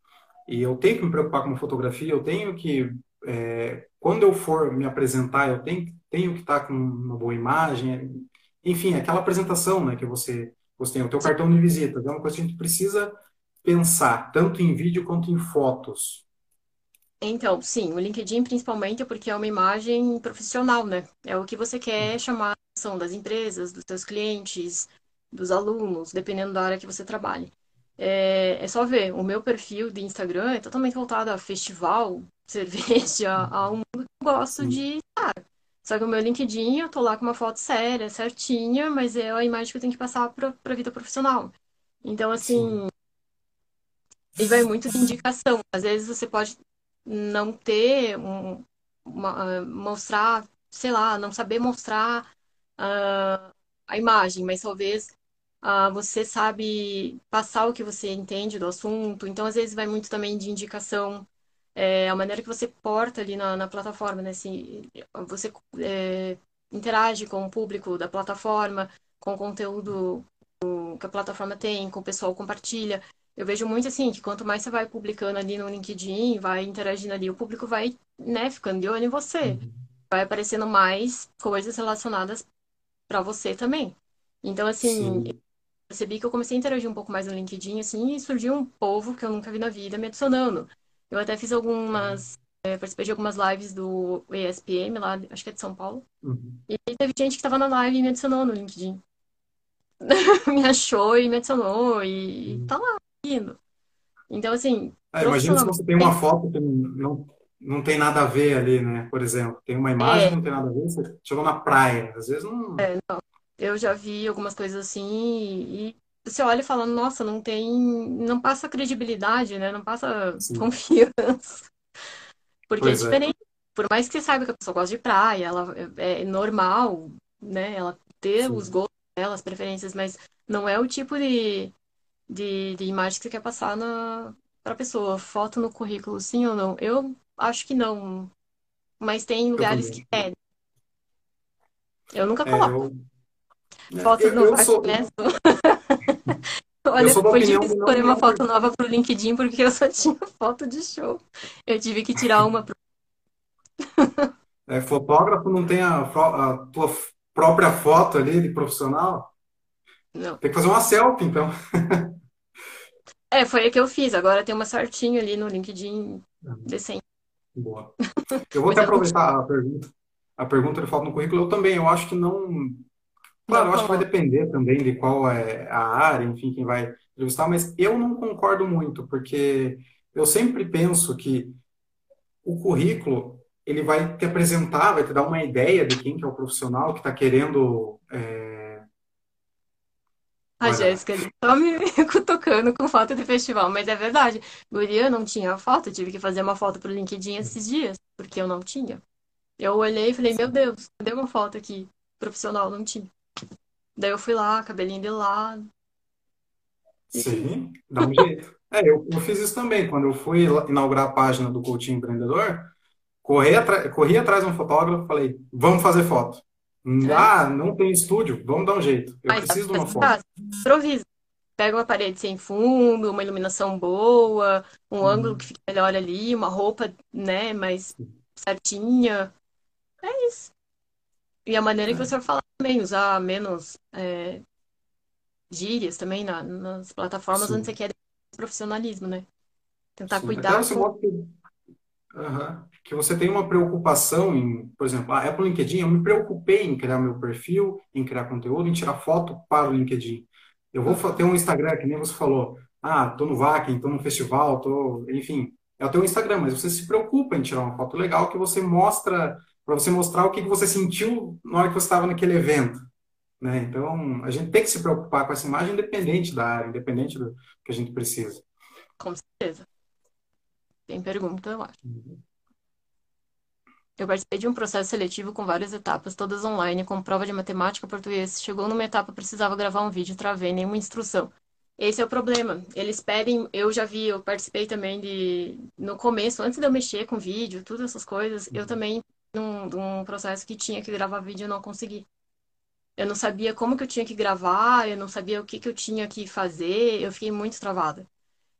e eu tenho que me preocupar com fotografia, eu tenho que, é, quando eu for me apresentar, eu tenho, tenho que estar com uma boa imagem, enfim, aquela apresentação, né, que você, você tem, o teu cartão de visita, é uma coisa que a gente precisa pensar, tanto em vídeo quanto em fotos. Então, sim, o LinkedIn principalmente é porque é uma imagem profissional, né? É o que você quer chamar a atenção das empresas, dos seus clientes, dos alunos, dependendo da área que você trabalhe. É, é só ver, o meu perfil de Instagram é totalmente voltado a festival, cerveja, (laughs) a um mundo que eu gosto Sim, de estar. Só que o meu LinkedIn, eu tô lá com uma foto séria, certinha, mas é a imagem que eu tenho que passar para a vida profissional. Então, sim. assim, e vai muito de indicação. Às vezes você pode não ter um, uma- ah, mostrar, sei lá, não saber mostrar ah, a imagem, mas talvez ah, você sabe passar o que você entende do assunto. Então, às vezes vai muito também de indicação, é, a maneira que você porta ali na, na plataforma, né? Se você é, interage com o público da plataforma, com o conteúdo que a plataforma tem, com o pessoal compartilha. Eu vejo muito assim, que quanto mais você vai publicando ali no LinkedIn, vai interagindo ali, o público vai, né, ficando de olho em você. Uhum. Vai aparecendo mais coisas relacionadas para você também. Então, assim, eu percebi que eu comecei a interagir um pouco mais no LinkedIn, assim, e surgiu um povo que eu nunca vi na vida me adicionando. Eu até fiz algumas, eh, participei de algumas lives do ESPM lá, acho que é de São Paulo, Uhum. e teve gente que tava na live e me adicionou no LinkedIn. (laughs) Me achou e me adicionou e tá Uhum. lá, indo. Então, assim, Ah, imagina se você tem uma foto que não, não tem nada a ver ali, né? Por exemplo, tem uma imagem é, que não tem nada a ver, você chegou na praia. Às vezes não, Eu já vi algumas coisas assim e você olha falando, nossa, não tem, não passa credibilidade, né? Não passa Sim. confiança, porque é Pois é. diferente. Por mais que você saiba que a pessoa gosta de praia, ela é é normal, né? Ela ter os Sim. gostos dela, as preferências, mas não é o tipo de, de, de imagem que você quer passar na para pessoa. Foto no currículo, sim ou não? Eu acho que não, mas tem lugares que é. Eu nunca É, coloco. eu, é, Foto eu, no eu sou, né? eu Olha, sou foi opinião difícil escolher uma um foto nova pro LinkedIn porque eu só (laughs) tinha foto de show. Eu tive que tirar uma. pro- É, fotógrafo não tem a, a tua própria foto ali de profissional? Não. Tem que fazer uma selfie, então. (laughs) É, foi a que eu fiz. Agora tem uma certinho ali no LinkedIn decente. Boa. Eu vou (laughs) até aproveitar a pergunta. A pergunta de foto no currículo, eu também. Eu acho que não. Claro, eu acho que vai depender também de qual é a área, enfim, quem vai entrevistar, mas eu não concordo muito, porque eu sempre penso que o currículo, ele vai te apresentar, vai te dar uma ideia de quem que é o profissional que está querendo. é, A Olha, Jéssica ali (laughs) só me cutucando com foto de festival. Mas é verdade. Guria, não tinha foto. Tive que fazer uma foto pro LinkedIn esses dias, porque eu não tinha. Eu olhei e falei, meu Deus, cadê uma foto aqui? Profissional, não tinha. Daí eu fui lá, cabelinho de lado, sim, dá um jeito. É, eu, eu fiz isso também, quando eu fui inaugurar a página do Coaching Empreendedor, corri, atra corri atrás de um fotógrafo, falei, vamos fazer foto. É? Ah, não tem estúdio, vamos dar um jeito. Eu preciso de fazer uma em foto. casa. Improvisa. Pega uma parede sem fundo, uma iluminação boa, um ângulo que Uhum. fique melhor ali, uma roupa, né, mais certinha. É isso. E a maneira que você É, vai falar também, usar menos é, gírias também na- nas plataformas onde você sim, quer profissionalismo, né? Tentar sim. Até cuidar você com. mostra que, você tem uma preocupação em, por exemplo, a Apple LinkedIn, eu me preocupei em criar meu perfil, em criar conteúdo, em tirar foto para o LinkedIn. Eu vou ter Uhum. um Instagram, que nem você falou, ah, tô no Vakin, tô no festival, tô, enfim, é o teu Instagram, mas você se preocupa em tirar uma foto legal que você mostra, para você mostrar o que você sentiu na hora que você estava naquele evento. né? Então, a gente tem que se preocupar com essa imagem independente da área, independente do que a gente precisa. Com certeza. Tem pergunta, eu acho. Uhum. Eu participei de um processo seletivo com várias etapas, todas online, com prova de matemática, português. Chegou numa etapa, precisava gravar um vídeo, travei, nenhuma instrução. Esse é o problema. Eles pedem, eu já vi, eu participei também de, no começo, antes de eu mexer com vídeo, todas essas coisas, eu também, num, num processo que tinha que gravar vídeo, eu não consegui. Eu não sabia como que eu tinha que gravar, eu não sabia o que que eu tinha que fazer, eu fiquei muito travada.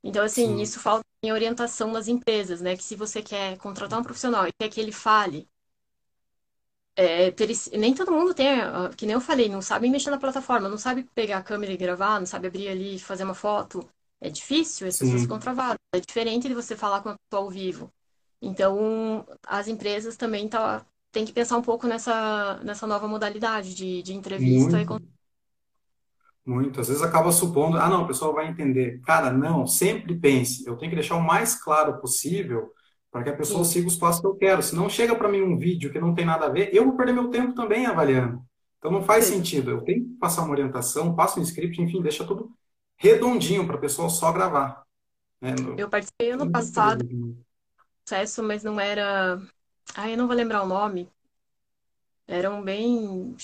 Então, assim, Sim, isso falta em orientação das empresas, né? Que se você quer contratar um profissional e quer que ele fale é, nem todo mundo tem, que nem eu falei, não sabe mexer na plataforma, não sabe pegar a câmera e gravar, não sabe abrir ali e fazer uma foto. É difícil, as pessoas ficam travadas. É diferente de você falar com a pessoa ao vivo. Então, as empresas também tá, tem que pensar um pouco nessa, nessa nova modalidade de, de entrevista. E... muito, con- muito. Às vezes acaba supondo, ah, não, o pessoal vai entender. Cara, não, sempre pense, eu tenho que deixar o mais claro possível para que a pessoa Sim, siga os passos que eu quero. Se não chega para mim um vídeo que não tem nada a ver, eu vou perder meu tempo também avaliando. Então não faz certeza. sentido. Eu tenho que passar uma orientação, passo um script, enfim, deixa tudo redondinho para a pessoa só gravar. Né? Eu participei ano passado mas não era. Ai, eu não vou lembrar o nome. Eram bem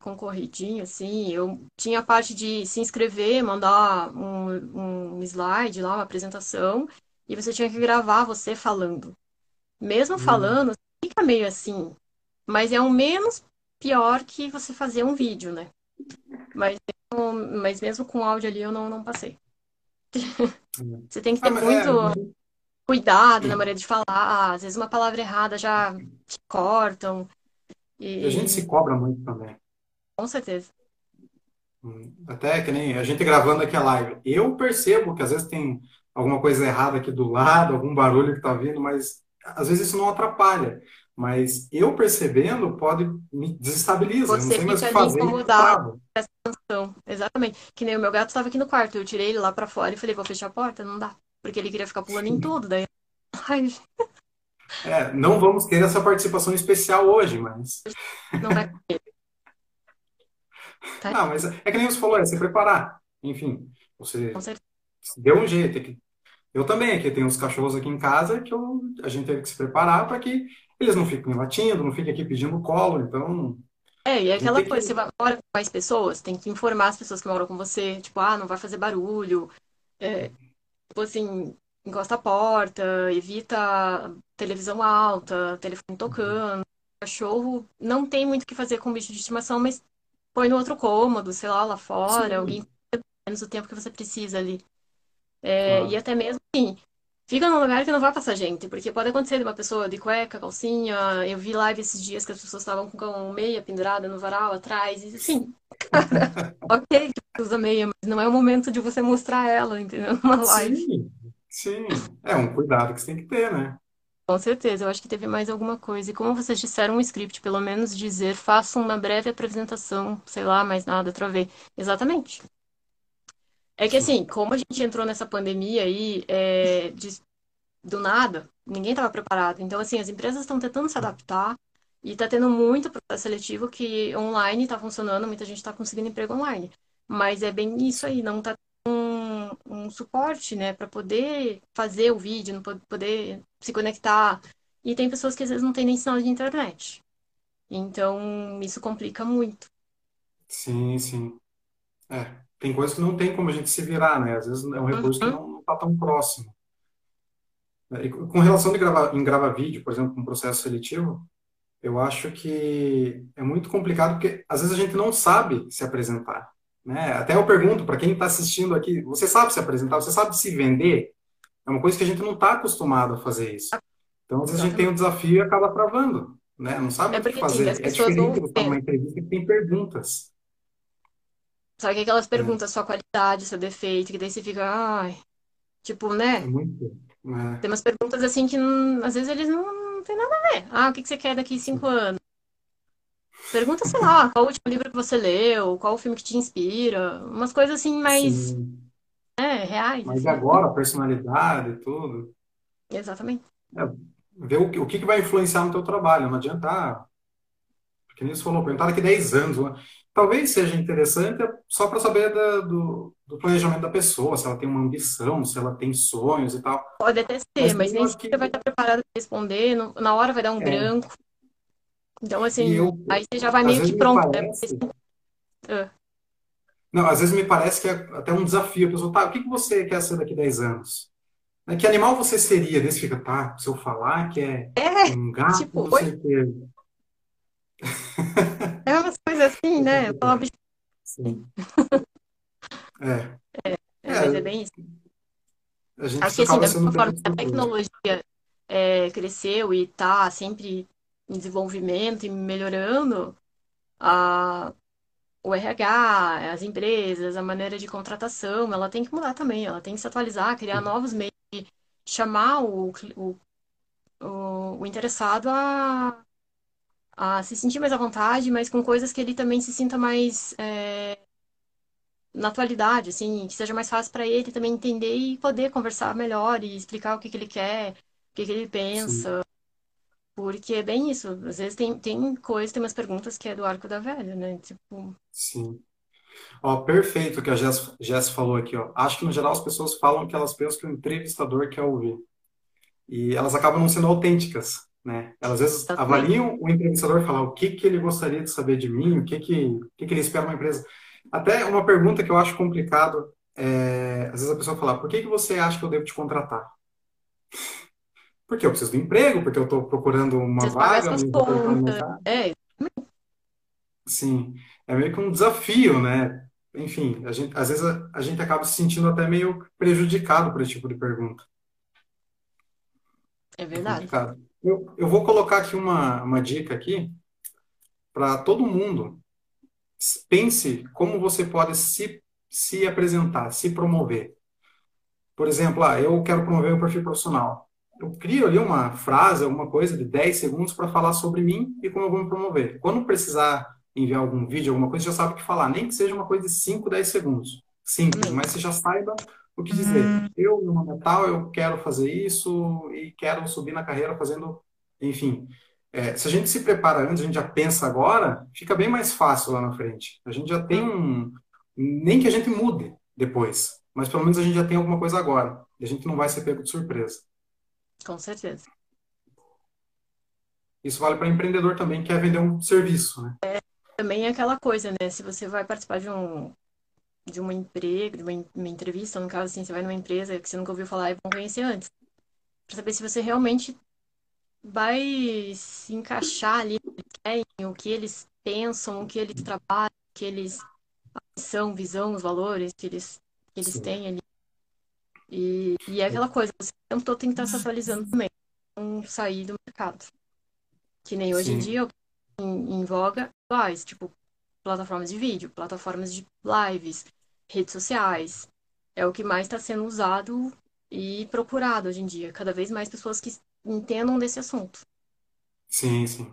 concorridinho, assim. Eu tinha a parte de se inscrever, mandar um, um slide lá, uma apresentação, e você tinha que gravar você falando. Mesmo Hum, falando, fica meio assim, mas é o menos pior que você fazer um vídeo, né? Mas, mas mesmo com áudio ali eu não, não passei. é. (laughs) Você tem que Ah, ter mas muito cuidado na maneira de falar. Às vezes uma palavra errada já te cortam. a gente E se cobra muito também. com certeza. Hum, Até que nem a gente gravando aqui a live. Eu percebo que às vezes tem alguma coisa errada aqui do lado, algum barulho que tá vindo, mas às vezes isso não atrapalha. Mas eu percebendo pode me desestabiliza. Eu não Você sei mais o que fazer e incomodado exatamente. Que nem o meu gato estava aqui no quarto. Eu tirei ele lá pra fora e falei, vou fechar a porta? Não dá. Porque ele queria ficar pulando em tudo. Daí, (laughs) ai, É, não vamos ter essa participação especial hoje, mas não vai. (laughs) tá? Não, mas é que nem você falou, é se preparar. Enfim, você deu um jeito. é que Eu também, aqui tem uns cachorros aqui em casa que eu, a gente teve que se preparar para que eles não fiquem latindo, não fiquem aqui pedindo colo. Então, É, e é aquela tem que. coisa, você vai- mora com mais pessoas, tem que informar as pessoas que moram com você, tipo, ah, não vai fazer barulho, tipo assim, encosta a porta, evita televisão alta, telefone tocando. Cachorro não tem muito o que fazer com bicho de estimação, mas põe no outro cômodo, sei lá, lá fora, alguém Sim, cuida menos o tempo que você precisa ali. É, e claro. até mesmo assim, fica num lugar que não vai passar gente, porque pode acontecer de uma pessoa de cueca, calcinha. Eu vi live esses dias que as pessoas estavam com meia pendurada no varal atrás, e assim, (laughs) ok que você usa meia, mas não é o momento de você mostrar ela, entendeu? (laughs) Numa live. Sim, sim. É um cuidado que você tem que ter, né? Com certeza, eu acho que teve mais alguma coisa. E como vocês disseram um script, pelo menos dizer, faça uma breve apresentação, sei lá, mais nada, travei. Exatamente. É que Sim, assim, como a gente entrou nessa pandemia aí, é, de- do nada, ninguém estava preparado. Então, assim, as empresas estão tentando se adaptar e está tendo muito processo seletivo que online está funcionando, muita gente está conseguindo emprego online. Mas é bem isso aí, não está um, um suporte, né, para poder fazer o vídeo, não po- poder se conectar. E tem pessoas que às vezes não têm nem sinal de internet. Então, isso complica muito. sim, sim. É, tem coisas que não tem como a gente se virar, né? Às vezes é um recurso que Uhum, não está tão próximo. né? E com relação de gravar, em gravar vídeo, por exemplo, com processo seletivo, eu acho que é muito complicado porque às vezes a gente não sabe se apresentar, né? Até eu pergunto para quem está assistindo aqui, você sabe se apresentar? Você sabe se vender? É uma coisa que a gente não está acostumado a fazer isso. Então, às vezes a gente tem um desafio e acaba travando, né? Não sabe É o que assim, as fazer. É pessoas diferente vão de você numa entrevista que tem perguntas. Só que aquelas É, perguntas, sua qualidade, seu defeito, que daí você fica, ai, tipo, é né? muito. Tem É, umas perguntas assim que não- às vezes eles não, não tem nada a ver. Ah, o que que você quer daqui a cinco anos? Pergunta, sei lá, qual o último livro que você leu, qual o filme que te inspira, umas coisas assim mais, né, reais, Mas assim. agora, personalidade e tudo? Exatamente. É, ver o que, o que que vai influenciar no teu trabalho. Não adianta, porque nem você falou, perguntar daqui 10 anos. né? Talvez seja interessante só para saber da- do, do planejamento da pessoa, se ela tem uma ambição, se ela tem sonhos e tal. Pode até ser, Mas mas nem sempre vai que. estar preparado para responder, no- na hora vai dar um É, branco. Então, assim, eu, aí você já vai meio que vezes me pronto, né? parece. Ah, Não, às vezes me parece que é até um desafio. A pessoa, tá, o que que você quer ser daqui 10 anos? Né, Que animal você seria? Desse fica, tá, se eu falar que é um gato, tipo, não sei o. é umas coisas assim, É né? Complicado. "Bicho, Sim. (laughs) É. É, mas é É, bem isso. a gente Acho que assim, da mesma forma que a surpresa. tecnologia é, cresceu e está sempre em desenvolvimento e melhorando, a, o RH, as empresas, a maneira de contratação, ela tem que mudar também, ela tem que se atualizar, criar novos meios de chamar o, o, o, o interessado a, a se sentir mais à vontade, mas com coisas que ele também se sinta mais é, na atualidade, assim, que seja mais fácil para ele também entender e poder conversar melhor e explicar o que que ele quer, o que que ele Sim, pensa, porque é bem isso. Às vezes tem, tem coisas, tem umas perguntas que é do arco da velha, né? Tipo, sim. Ó, perfeito o que a Jess, Jess falou aqui, ó. Acho que no geral as pessoas falam que elas pensam que o entrevistador quer ouvir. E elas acabam não sendo autênticas, né? Elas às vezes exatamente. avaliam o entrevistador e falam o que que ele gostaria de saber de mim, o que que, o que que ele espera uma empresa. Até uma pergunta que eu acho complicado é, às vezes a pessoa fala, por que que você acha que eu devo te contratar? (laughs) Porque eu preciso de emprego, porque eu estou procurando uma vaga, mercado. É, Sim, é meio que um desafio, né? Enfim, a gente, às vezes a, a gente acaba se sentindo até meio prejudicado por esse tipo de pergunta. é É verdade. complicado. Eu, eu vou colocar aqui uma, uma dica aqui para todo mundo. Pense como você pode se, se apresentar, se promover. Por exemplo, ah, eu quero promover o perfil profissional. Eu crio ali uma frase, alguma coisa de 10 segundos para falar sobre mim e como eu vou me promover. Quando precisar enviar algum vídeo, alguma coisa, já sabe o que falar. Nem que seja uma coisa de 5, 10 segundos. Simples, mas você já saiba o que dizer. Eu, no Natal, eu quero fazer isso e quero subir na carreira fazendo, enfim. é, se a gente se prepara antes, a gente já pensa agora, fica bem mais fácil lá na frente. A gente já tem um. Nem que a gente mude depois, mas pelo menos a gente já tem alguma coisa agora. E a gente não vai ser pego de surpresa. Com certeza. Isso vale para empreendedor também, que quer vender um serviço, né? É, também é aquela coisa, né? Se você vai participar de um de uma emprego, de uma, uma entrevista, no caso assim, você vai numa empresa que você nunca ouviu falar e vão conhecer antes. Para saber se você realmente vai se encaixar ali o que eles pensam, o que eles trabalham, o que eles são, visão, os valores que eles, que eles têm ali. E, e é aquela coisa, você que estar se atualizando também, não sair do mercado. Que nem hoje Sim. em dia, em, em voga, atuais, tipo, plataformas de vídeo, plataformas de lives, redes sociais. É o que mais está sendo usado e procurado hoje em dia. Cada vez mais pessoas que entendam desse assunto. Sim, sim.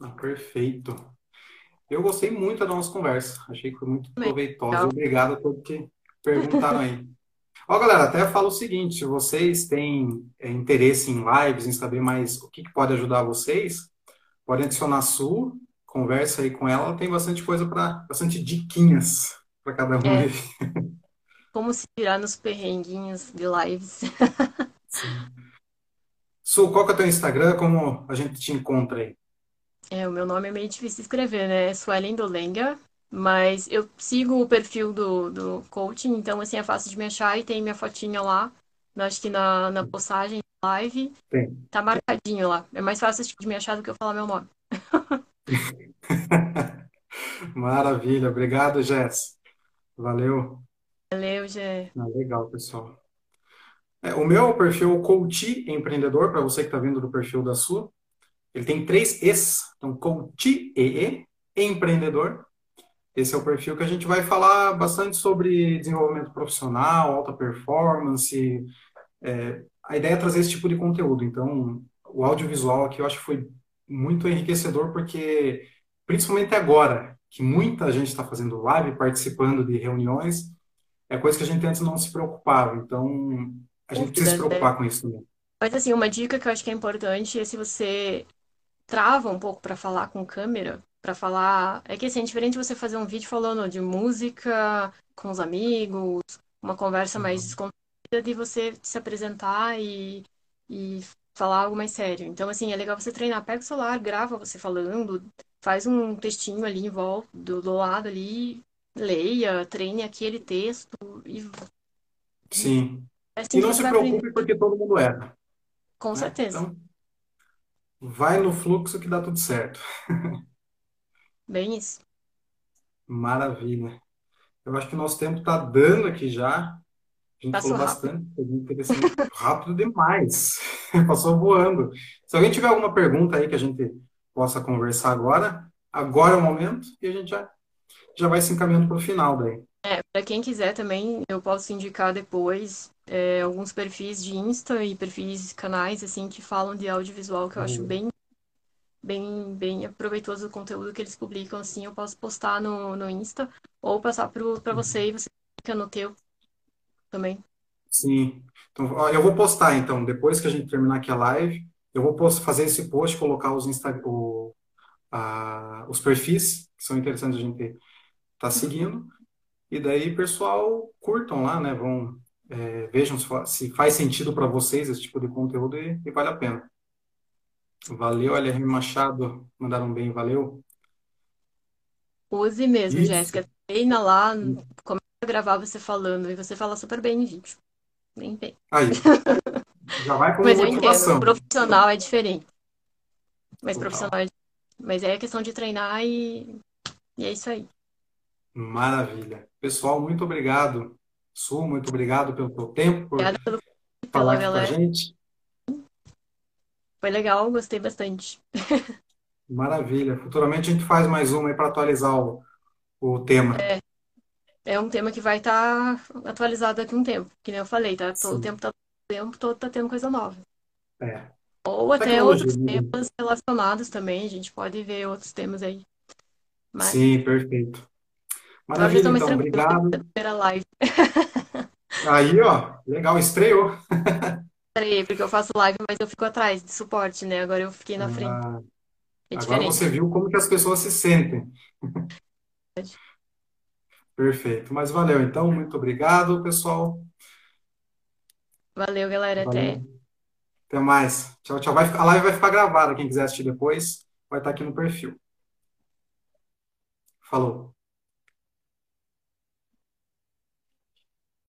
Ah, perfeito. Eu gostei muito da nossa conversa. Achei que foi muito proveitosa. Obrigado a todos que perguntaram aí. Ó, galera, até falo o seguinte: se vocês têm é, interesse em lives, em saber mais o que, que pode ajudar vocês, podem adicionar a Su, conversa aí com ela. Tem bastante coisa para, bastante diquinhas para cada um. É. Como se virar nos perrenguinhos de lives. (laughs) Sim. Su, qual que é o teu Instagram? Como a gente te encontra aí? É, o meu nome é meio difícil de escrever, né? É Suelen Dolenga, mas eu sigo o perfil do, do coaching, então assim é fácil de me achar e tem minha fotinha lá. Acho que na, na postagem live Tem. tá marcadinho lá. É mais fácil de me achar do que eu falar meu nome. (laughs) (laughs) Maravilha, obrigado, Jess. Valeu. Valeu, Gé. Ah, legal, pessoal. É, o meu perfil é Coach Empreendedor, para você que está vendo do perfil da sua. Ele tem três E's, então Coach EE, Empreendedor. Esse é o perfil que a gente vai falar bastante sobre desenvolvimento profissional, alta performance. É, a ideia é trazer esse tipo de conteúdo. Então, o audiovisual aqui eu acho que foi muito enriquecedor, porque, principalmente agora, que muita gente está fazendo live, participando de reuniões, é coisa que a gente antes não se preocupava. Então, a gente precisa se preocupar com isso também. Mas assim, uma dica que eu acho que é importante é se você trava um pouco para falar com câmera, para falar, é que assim, é diferente você fazer um vídeo falando de música com os amigos, uma conversa mais uhum. descontraída de você se apresentar e, e falar algo mais sério. Então, assim, é legal você treinar, pega o celular, grava você falando, faz um textinho ali em volta, do, do lado ali, leia, treine aquele texto e Sim. É assim e não se preocupe aprender. porque todo mundo erra. Com né? certeza. Então, vai no fluxo que dá tudo certo. (laughs) Bem isso. Maravilha. Eu acho que o nosso tempo está dando aqui já. A gente Passou falou rápido. bastante, foi interessante. (laughs) rápido demais. (laughs) Passou voando. Se alguém tiver alguma pergunta aí que a gente possa conversar agora, agora é o momento e a gente já, já vai se encaminhando para o final daí. É, para quem quiser também, eu posso indicar depois é, alguns perfis de Insta e perfis canais assim que falam de audiovisual que eu acho bem bem bem aproveitoso o conteúdo que eles publicam assim eu posso postar no, no Insta ou passar para você e você fica no teu também sim então eu vou postar então depois que a gente terminar aqui a live eu vou fazer esse post colocar os Insta, o, a, os perfis que são interessantes a gente estar tá seguindo e daí, pessoal, curtam lá, né? Vão, é, vejam se faz sentido para vocês esse tipo de conteúdo e, e vale a pena. Valeu, LR Machado. Mandaram bem, valeu. Use mesmo. Jéssica. Treina lá, começa gravar você falando e você fala super bem em vídeo. Bem bem. Aí. (laughs) Já vai com Mas eu entendo, profissional é diferente. Mas Total. profissional é Mas é questão de treinar e, e é isso aí. Maravilha. Pessoal, muito obrigado. Su, muito obrigado pelo teu tempo, por Obrigada pelo falar aqui com a gente. Foi legal, gostei bastante. (laughs) Maravilha. Futuramente a gente faz mais uma aí para atualizar o, o tema. É, é um tema que vai estar tá atualizado daqui a um tempo, que nem eu falei, tá? Todo o tempo tá, tempo todo tá tendo coisa nova. É. Ou até Tecnologia, outros né? temas relacionados também, a gente pode ver outros temas aí. Mas... Sim, perfeito. Maravilha, então, obrigado. live. (laughs) Aí, ó, legal, estreou. Parei, porque eu faço live, mas eu fico atrás de suporte, né? Agora eu fiquei na frente. Ah, É agora você viu como que as pessoas se sentem. Perfeito. Mas valeu, então. Muito obrigado, pessoal. Valeu, galera. Até. Valeu. Até mais. Tchau, tchau. Vai, a live vai ficar gravada. Quem quiser assistir depois, vai estar aqui no perfil. Falou.